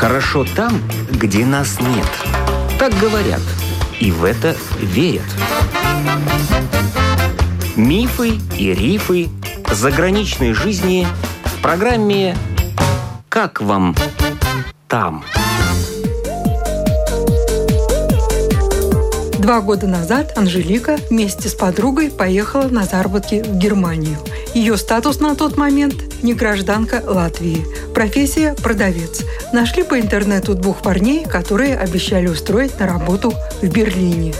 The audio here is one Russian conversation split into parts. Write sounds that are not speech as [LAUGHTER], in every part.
Хорошо там, где нас нет. Так говорят. И в это верят. Мифы и рифы заграничной жизни в программе «Как вам там?». Два года назад Анжелика вместе с подругой поехала на заработки в Германию. Ее статус на тот момент – не гражданка Латвии. Профессия – продавец. Нашли по интернету двух парней, которые обещали устроить на работу в Берлине.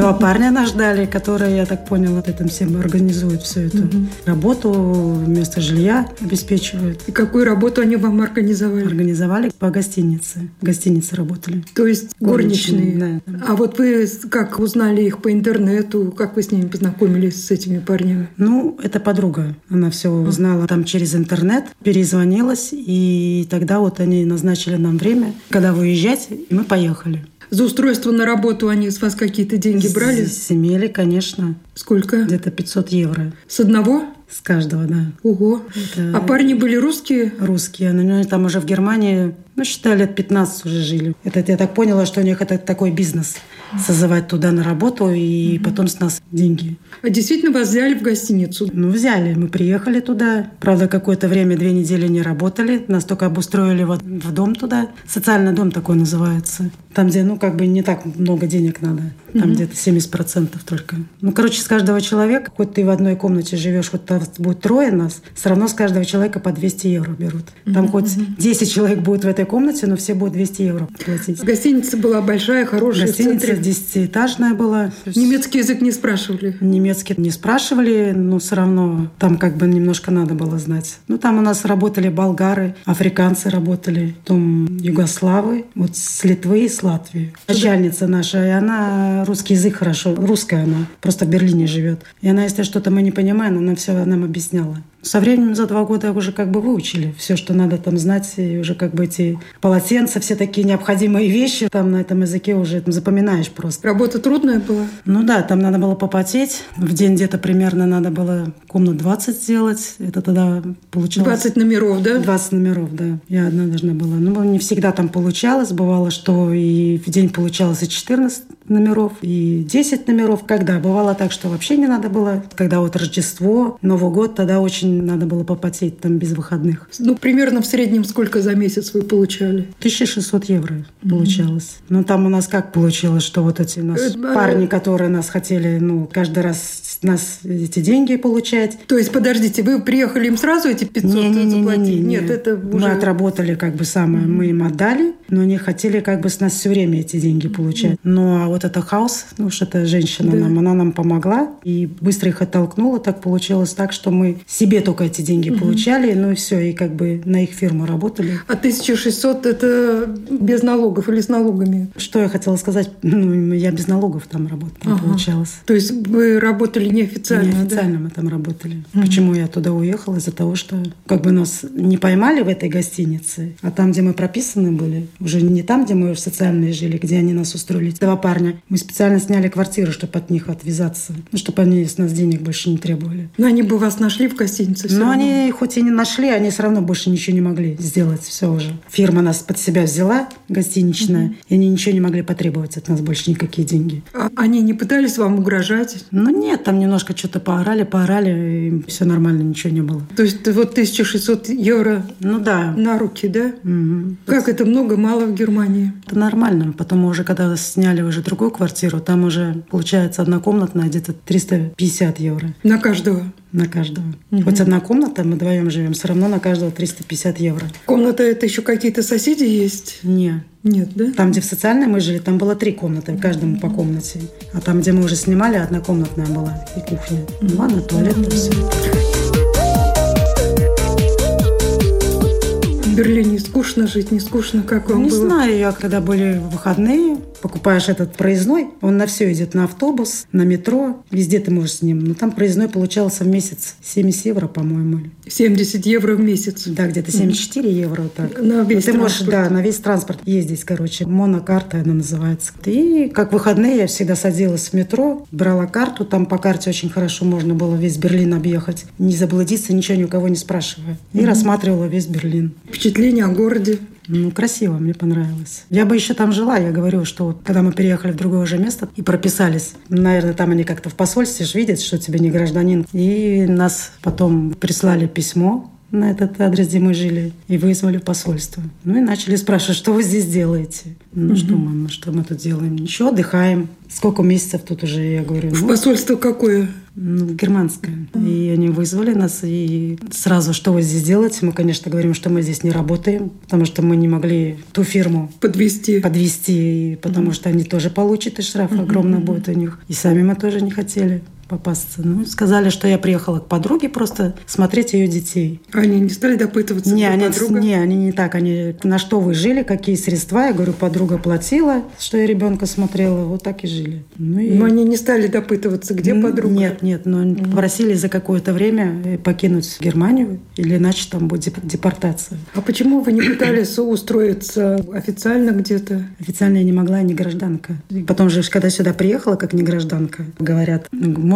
Два парня нас ждали, которые, я так поняла, вот этим всем организуют всю эту угу. работу, место жилья обеспечивают. И какую работу они вам организовали? Организовали по гостинице. В гостинице работали. То есть горничные? горничные да. А вот вы как узнали их по интернету? Как вы с ними познакомились, с этими парнями? Ну, это подруга. Она все узнала там через интернет, перезвонилась, и тогда вот они назначили нам время, когда выезжать, и мы поехали. За устройство на работу они с вас какие-то деньги брали? С имели, конечно. Сколько? Где-то 500 евро. С одного? С каждого, да. Ого. Это... А парни были русские? Русские. Они там уже в Германии, ну, считай, лет 15 уже жили. Это я так поняла, что у них это такой бизнес созывать туда на работу и mm-hmm. потом с нас деньги. А действительно вас взяли в гостиницу? Ну, взяли. Мы приехали туда. Правда, какое-то время, две недели не работали. Нас только обустроили вот в дом туда. Социальный дом такой называется. Там, где, ну, как бы не так много денег надо. Там mm-hmm. где-то 70% только. Ну, короче, с каждого человека, хоть ты в одной комнате живешь, хоть там будет трое нас, все равно с каждого человека по 200 евро берут. Там mm-hmm. хоть 10 человек будет в этой комнате, но все будут 200 евро платить. Гостиница была большая, хорошая. Гостиница десятиэтажная была. Немецкий язык не спрашивали? Немецкий не спрашивали, но все равно там как бы немножко надо было знать. Ну, там у нас работали болгары, африканцы работали, потом югославы, вот с Литвы и с Латвии. Начальница наша, и она русский язык хорошо, русская она, просто в Берлине живет. И она, если что-то мы не понимаем, она все нам объясняла. Со временем за два года уже как бы выучили все, что надо там знать, и уже как бы эти полотенца, все такие необходимые вещи там на этом языке уже там, запоминаешь просто. Работа трудная была? Ну да, там надо было попотеть. В день где-то примерно надо было комнат 20 сделать. Это тогда получалось... 20 номеров, да? 20 номеров, да. Я одна должна была. Ну, не всегда там получалось. Бывало, что и в день получалось и 14 номеров, и 10 номеров. Когда? Бывало так, что вообще не надо было. Когда вот Рождество, Новый год, тогда очень надо было попотеть там без выходных. Ну, примерно в среднем сколько за месяц вы получали? 1600 евро получалось. Mm-hmm. Но там у нас как получилось, что вот эти у нас Это... парни, которые нас хотели, ну, каждый раз нас эти деньги получать. То есть, подождите, вы приехали им сразу эти 500 не, не, не, заплатить? Не, не, не. Нет, это уже... Мы отработали как бы самое, мы им отдали, но они хотели как бы с нас все время эти деньги получать. Ну, а вот это хаос, ну, что это женщина да. нам, она нам помогла и быстро их оттолкнула. Так получилось так, что мы себе только эти деньги угу. получали, ну и все, и как бы на их фирму работали. А 1600 это без налогов или с налогами? Что я хотела сказать? Ну, я без налогов там работала, ага. получалось. То есть вы работали неофициально? Неофициально да? мы там работали. Угу. Почему я туда уехала? Из-за того, что как бы нас не поймали в этой гостинице, а там, где мы прописаны были, уже не там, где мы в социальные жили, где они нас устроили. Два парня. Мы специально сняли квартиру, чтобы от них отвязаться, ну, чтобы они с нас денег больше не требовали. Но они бы вас нашли в гостинице Но равно. они хоть и не нашли, они все равно больше ничего не могли сделать. Все уже. Фирма нас под себя взяла, гостиничная, угу. и они ничего не могли потребовать от нас больше никакие деньги. А они не пытались вам угрожать? Ну нет, там немножко что-то поорали, поорали, и все нормально, ничего не было. То есть вот 1600 евро ну, да. на руки, да? Угу. Как это много, мало в Германии? Это нормально. Потом уже, когда сняли уже другую квартиру, там уже получается однокомнатная где-то 350 евро. На каждого? На каждого. Угу. Хоть одна комната, мы вдвоем живем, все равно на каждого 350 евро. Комната это еще какие-то соседи есть? Нет. Нет, да? Там, где в социальной мы жили, там было три комнаты, каждому по комнате. А там, где мы уже снимали, однокомнатная была и кухня. Ванна, туалет, и все. Берлине скучно жить, не скучно, как вам Не было? знаю, я когда были выходные, покупаешь этот проездной, он на все идет, на автобус, на метро, везде ты можешь с ним. Но там проездной получался в месяц 70 евро, по-моему. 70 евро в месяц. Да, где-то 74 евро вот так. На весь Но ты можешь, транспорт. да, на весь транспорт ездить, короче. Монокарта она называется. И как выходные я всегда садилась в метро, брала карту, там по карте очень хорошо можно было весь Берлин объехать. Не заблудиться, ничего ни у кого не спрашивая. И рассматривала весь Берлин. Впечатление о городе. Ну, красиво, мне понравилось. Я бы еще там жила, я говорю, что вот, когда мы переехали в другое уже место и прописались, наверное, там они как-то в посольстве ж видят, что тебе не гражданин. И нас потом прислали письмо на этот адрес, где мы жили, и вызвали в посольство. Ну и начали спрашивать, что вы здесь делаете? Ну что, мама, что мы тут делаем? Ничего, отдыхаем. Сколько месяцев тут уже, я говорю, В ну, посольство какое? ну, германское. И они вызвали нас, и сразу, что вы здесь делаете? Мы, конечно, говорим, что мы здесь не работаем, потому что мы не могли ту фирму Подвести. подвести, потому что они тоже получат, и штраф огромный будет у них. И сами мы тоже не хотели попасться. Ну, сказали, что я приехала к подруге просто смотреть ее детей. Они не стали допытываться? Не, они, подруга? не, они не так. Они на что вы жили, какие средства? Я говорю, подруга платила, что я ребенка смотрела. Вот так и жили. Ну, и... Но они не стали допытываться, где Н- подруга? Нет, нет, но попросили за какое-то время э, покинуть Германию, или иначе там будет деп- депортация. А почему вы не пытались устроиться официально где-то? Официально я не могла, я не гражданка. Потом же, когда сюда приехала, как не гражданка, говорят,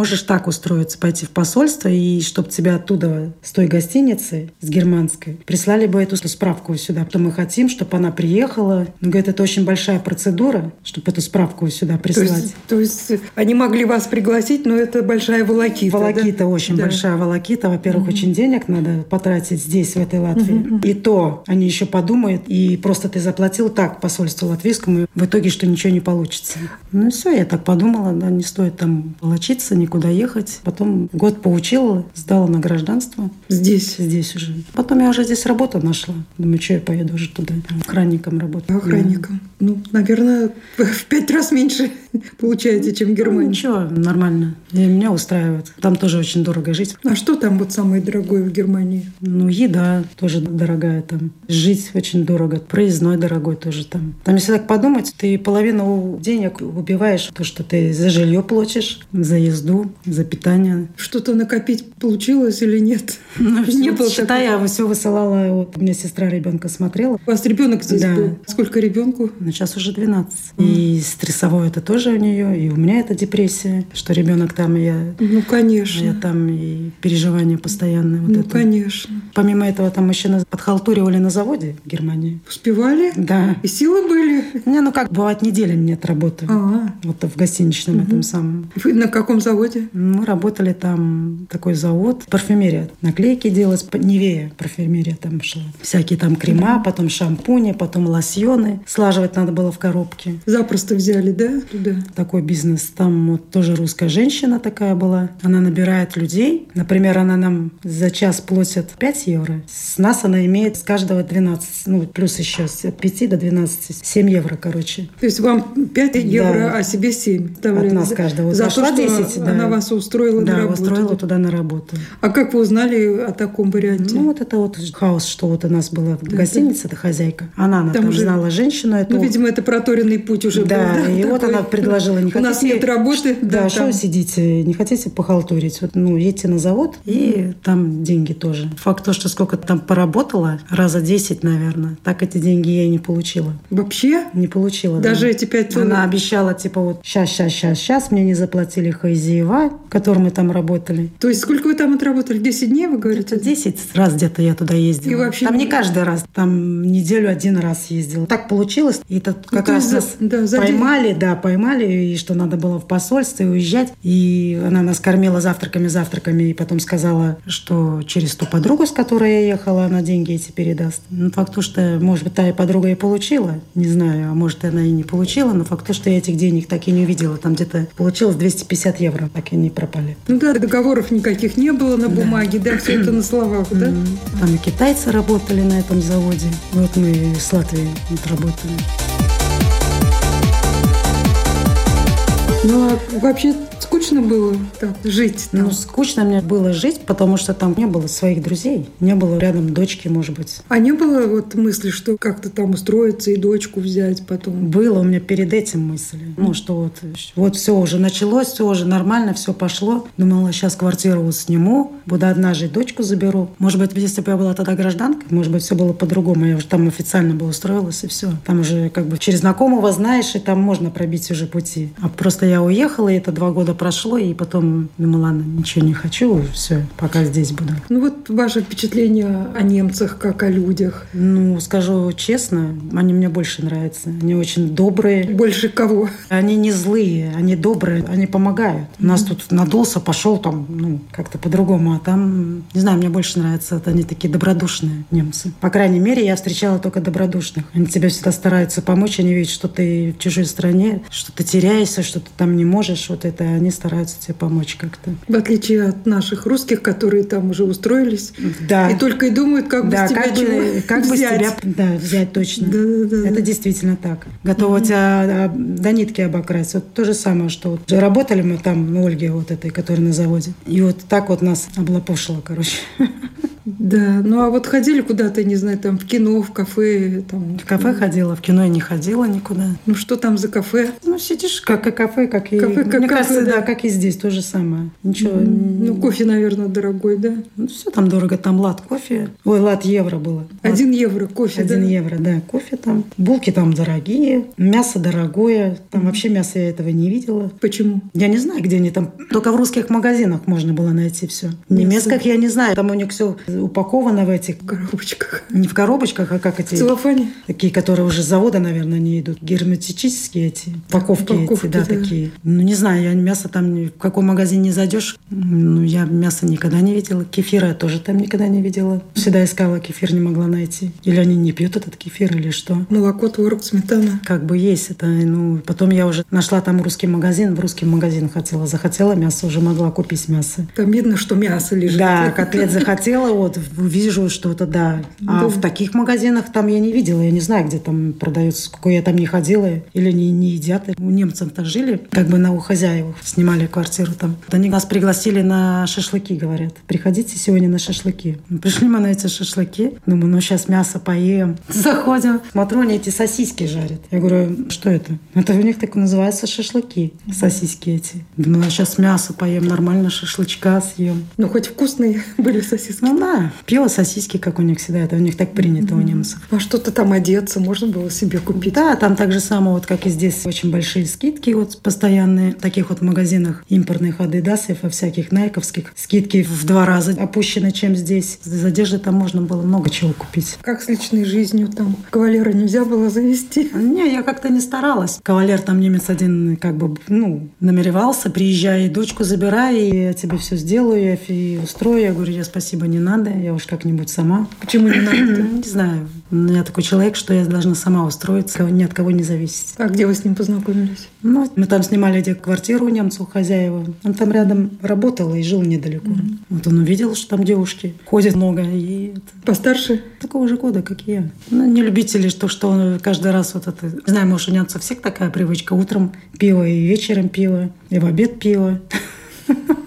можешь так устроиться, пойти в посольство, и чтобы тебя оттуда, с той гостиницы, с германской, прислали бы эту справку сюда. То мы хотим, чтобы она приехала. Он говорит, это очень большая процедура, чтобы эту справку сюда То прислать. есть, то есть они могли вас пригласить, но это большая волокита. Волокита да? очень Да. большая волокита. Во-первых, очень денег надо потратить здесь, в этой Латвии. И то они еще подумают, и просто ты заплатил так посольству латвийскому, в итоге, что ничего не получится. Ну все, я так подумала, да, не стоит там волочиться, никуда ехать. Потом год поучила, сдала на гражданство Здесь. здесь уже. Потом я уже здесь работу нашла. Думаю, что я поеду уже туда, охранником работать. Охранником. Ну, наверное, в пять раз меньше [LAUGHS] получаете, чем в Ну, Германии. ничего, нормально. И меня устраивает. Там тоже очень дорого жить. А что там вот самое дорогое в Германии? Ну, еда тоже дорогая там. Жить очень дорого. Проездной дорогой тоже там. Там, если так подумать, ты половину денег убиваешь, то, что ты за жилье платишь, за езду, за питание. Что-то накопить получилось или нет? [LAUGHS] Ну, Не было считай, я все высылала. Вот у меня сестра ребенка смотрела. У вас ребенок здесь Да. был? Сколько ребенку? Но сейчас уже 12. И стрессовое это тоже у нее, и у меня это депрессия, что ребенок там, и я, Ну, я конечно. там, и переживания постоянные. Вот Ну, это. конечно. Помимо этого, там еще нас подхалтуривали на заводе в Германии. Успевали? Да. И силы были? Не, ну как, бывает, неделями нет работы. А, Вот в гостиничном этом самом. вы на каком заводе? Мы работали там, такой завод, парфюмерия. Наклейки делать, Невея парфюмерия там шла. Всякие там крема, потом шампуни, потом лосьоны. Слаживать надо было в коробке. Запросто взяли, да, туда? Такой бизнес. Там вот тоже русская женщина такая была. Она набирает людей. Например, она нам за час платит 5 евро. С нас она имеет с каждого 12. Ну, плюс еще с 5 до 12. 7 евро, короче. То есть вам 5 евро, Да. а себе 7. От нас каждого. За то, Зашла что 10, да. Она вас устроила на Да, работу. устроила туда на работу. А как вы узнали о таком варианте? Ну, вот это вот хаос, что вот у нас была в гостинице, эта хозяйка. Она, она Там там, уже- знала женщину эту. Ну, видимо, это проторенный путь уже да, был. и вот такой? она предложила, не У нас хотите- нет работы. Да, что вы сидите, не хотите похалтурить? Вот, ну, едьте на завод, и там деньги тоже. Факт то, что сколько там поработала, раза 10, наверное, так эти деньги я и не получила. Вообще? Не получила. да. Даже эти пять... Она обещала, типа, вот сейчас, сейчас, сейчас, сейчас мне не заплатили Хайзиева, в котором мы там работали. То есть сколько вы там отработали? 10 дней, вы говорите? Это 10 раз где-то я туда ездила. И вообще там не- каждый раз, там неделю один раз ездила. Так получилось. И это как то раз за- нас да, за день. поймали, да, поймали, и что надо было в посольстве уезжать. И она нас кормила завтраками, завтраками, и потом сказала, что через ту подругу, с которой я ехала, она деньги эти передаст. Ну, факт то, что, может быть, та и подруга и получила, не знаю, а может, она и не получила, но факт то, что я этих денег так и не увидела. Там где-то получилось 250 евро, так и не пропали. Ну да, договоров никаких не было на бумаге, да, все это на словах, да? Там и китайцы работали на этом заводе. Вот мы с Латвии вот работали. Ну а вообще скучно было так жить там? Ну, скучно мне было жить, потому что там не было своих друзей. Не было рядом дочки, может быть. А не было вот мысли, что как-то там устроиться и дочку взять потом? Было у меня перед этим мысли. Ну, что вот, вот все уже началось, все уже нормально, все пошло. Думала, сейчас квартиру вот сниму, буду одна жить, дочку заберу. Может быть, если бы я была тогда гражданкой, может быть, все было по-другому. Я уже там официально бы устроилась, и все. Там уже как бы через знакомого знаешь, и там можно пробить уже пути. А просто я уехала, и это два года прошло, и потом думала, ладно, ничего не хочу, все, пока здесь буду. Ну вот ваше впечатление о немцах, как о людях? Ну, скажу честно, они мне больше нравятся. Они очень добрые. Больше кого? Они не злые, они добрые, они помогают. У нас тут надулся, пошел там, ну, как-то по-другому. А там, не знаю, мне больше нравятся, вот они такие добродушные немцы. По крайней мере, я встречала только добродушных. Они тебе всегда стараются помочь, они видят, что ты в чужой стране, что ты теряешься, что ты там не можешь. Вот это они стараются тебе помочь как-то. В отличие от наших русских, которые там уже устроились. Да. И только и думают, как бы да, с тебя как чего бы, как бы с взять. тебя да, взять точно. Да, да, да, Это да. действительно так. Готова тебя а, до нитки обокрасть. Вот то же самое, что вот работали мы там, на Ольге вот этой, которая на заводе. И вот так вот нас облапошило, короче. [LAUGHS] Да, ну а вот ходили куда-то, не знаю, там в кино, в кафе, там. В кафе ходила, в кино я не ходила никуда. Ну что там за кафе? Ну, сидишь, как и кафе, как и... Кафе, как Мне кафе, кажется, да. да, как и здесь, то же самое. Ничего. Ну, кофе, наверное, дорогой, да? все там дорого. Там лат кофе. Ой, лат евро было. Лат- Один евро кофе, Один да? евро, да, кофе там. Булки там дорогие, мясо дорогое. Там вообще мяса я этого не видела. Почему? Я не знаю, где они там. Только в русских магазинах можно было найти все. В немецких я не знаю. Там у них все упаковано в этих, В коробочках. не в коробочках, а как В эти, целлофане? такие, которые уже с завода, наверное, не идут. Герметические эти упаковки, Упаковки, эти, да, да. такие. Ну, не знаю, я мясо там, в какой магазин не зайдешь, ну, я мясо никогда не видела. Кефира я тоже там никогда не видела. Всегда искала кефир, не могла найти. Или они не пьют этот кефир, или что. Молоко, творог, сметана. Как бы есть это, ну, потом я уже нашла там русский магазин, в русский магазин хотела, захотела мясо, уже могла купить мясо. Там видно, что мясо лежит. Да, котлет захотела, вот вижу что-то, да. А Да. в таких магазинах там я не видела, я не знаю, где там продается, какой я там не ходила, или не, не едят. У немцев-то жили, как бы на у хозяев, снимали квартиру там. Вот Они нас пригласили на шашлыки, говорят. Приходите сегодня на шашлыки. Ну, Пришли мы на эти шашлыки. Думаю, ну сейчас мясо поем. [LAUGHS] Заходим, смотрю, они эти сосиски жарят. Я говорю, что это? Это у них так называется шашлыки, сосиски эти. Думаю, сейчас мясо поем, нормально шашлычка съем. Ну, хоть вкусные [LAUGHS] были сосиски. Ну да, пиво, сосиски, как у них всегда, это у них так принято у немцев. А что-то там одеться можно было себе купить. Да, там так же само, вот как и здесь, очень большие скидки вот постоянные. В таких вот магазинах импортных адидасов, во всяких найковских скидки в два раза опущены, чем здесь. Из одежды там можно было много чего купить. Как с личной жизнью там? Кавалера нельзя было завести. Не, я как-то не старалась. Кавалер там немец один как бы, ну, намеревался, приезжай, дочку забирай, и я тебе все сделаю, я и устрою. Я говорю, я спасибо, не надо, я уж как-нибудь сама. Почему не надо? [CLEARS THROAT] Не знаю. Я такой человек, что я должна сама устроиться, ни от кого не зависеть. А где вы с ним познакомились? Ну, мы там снимали где квартиру у немца, у хозяева. Он там рядом работал и жил недалеко. Вот он увидел, что там девушки ходят много. И это Постарше? такого же года, как и я. Ну, не любители, что, что он каждый раз вот это... Не знаю, может, у немцев всех такая привычка. Утром пиво и вечером пиво, и в обед пиво. [LAUGHS]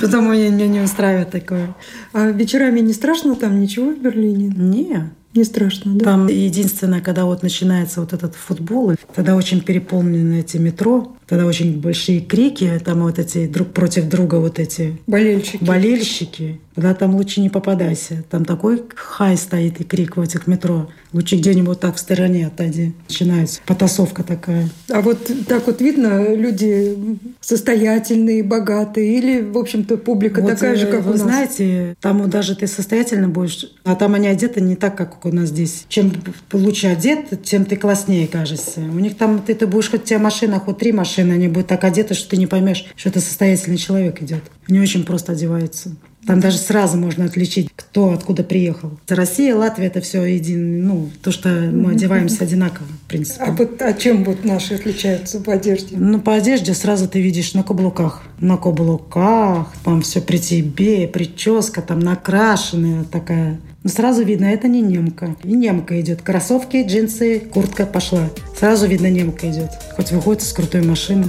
Потому меня не устраивает такое. А вечерами не страшно там ничего в Берлине? Не, Не страшно, да? Там единственное, когда вот начинается вот этот футбол, тогда очень переполнены эти метро, тогда очень большие крики, там вот эти друг против друга вот эти Болельщики. болельщики. Тогда там лучше не попадайся. Там такой хай стоит и крик в этих метро. Лучше где-нибудь так в стороне отойди. Начинается потасовка такая. А вот так вот видно, люди состоятельные, богатые, или, в общем-то, публика Вот, такая же, э, как вы у нас? знаете, там вот даже ты состоятельно будешь, а там они одеты не так, как у нас здесь. Чем лучше одет, тем ты класснее кажешься. У них там ты, ты будешь хоть у тебя машина, хоть три машины, они будут так одеты, что ты не поймешь, что это состоятельный человек идет. Они очень просто одеваются. Там даже сразу можно отличить, кто откуда приехал. Россия, Латвия это все един, ну, то, что мы одеваемся одинаково, в принципе. А вот а чем вот наши отличаются по одежде? Ну, по одежде сразу ты видишь на каблуках. На каблуках, там все при тебе, прическа там накрашенная такая. Ну, сразу видно, это не немка. И немка идет. Кроссовки, джинсы, куртка пошла. Сразу видно, немка идет. Хоть выходит из крутой машины.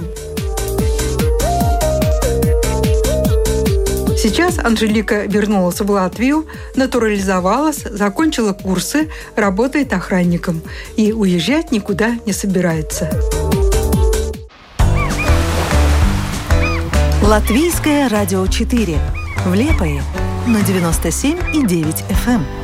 Сейчас Анжелика вернулась в Латвию, натурализовалась, закончила курсы, работает охранником и уезжать никуда не собирается. Латвийское радио 4 в Лепое на 97,9 FM.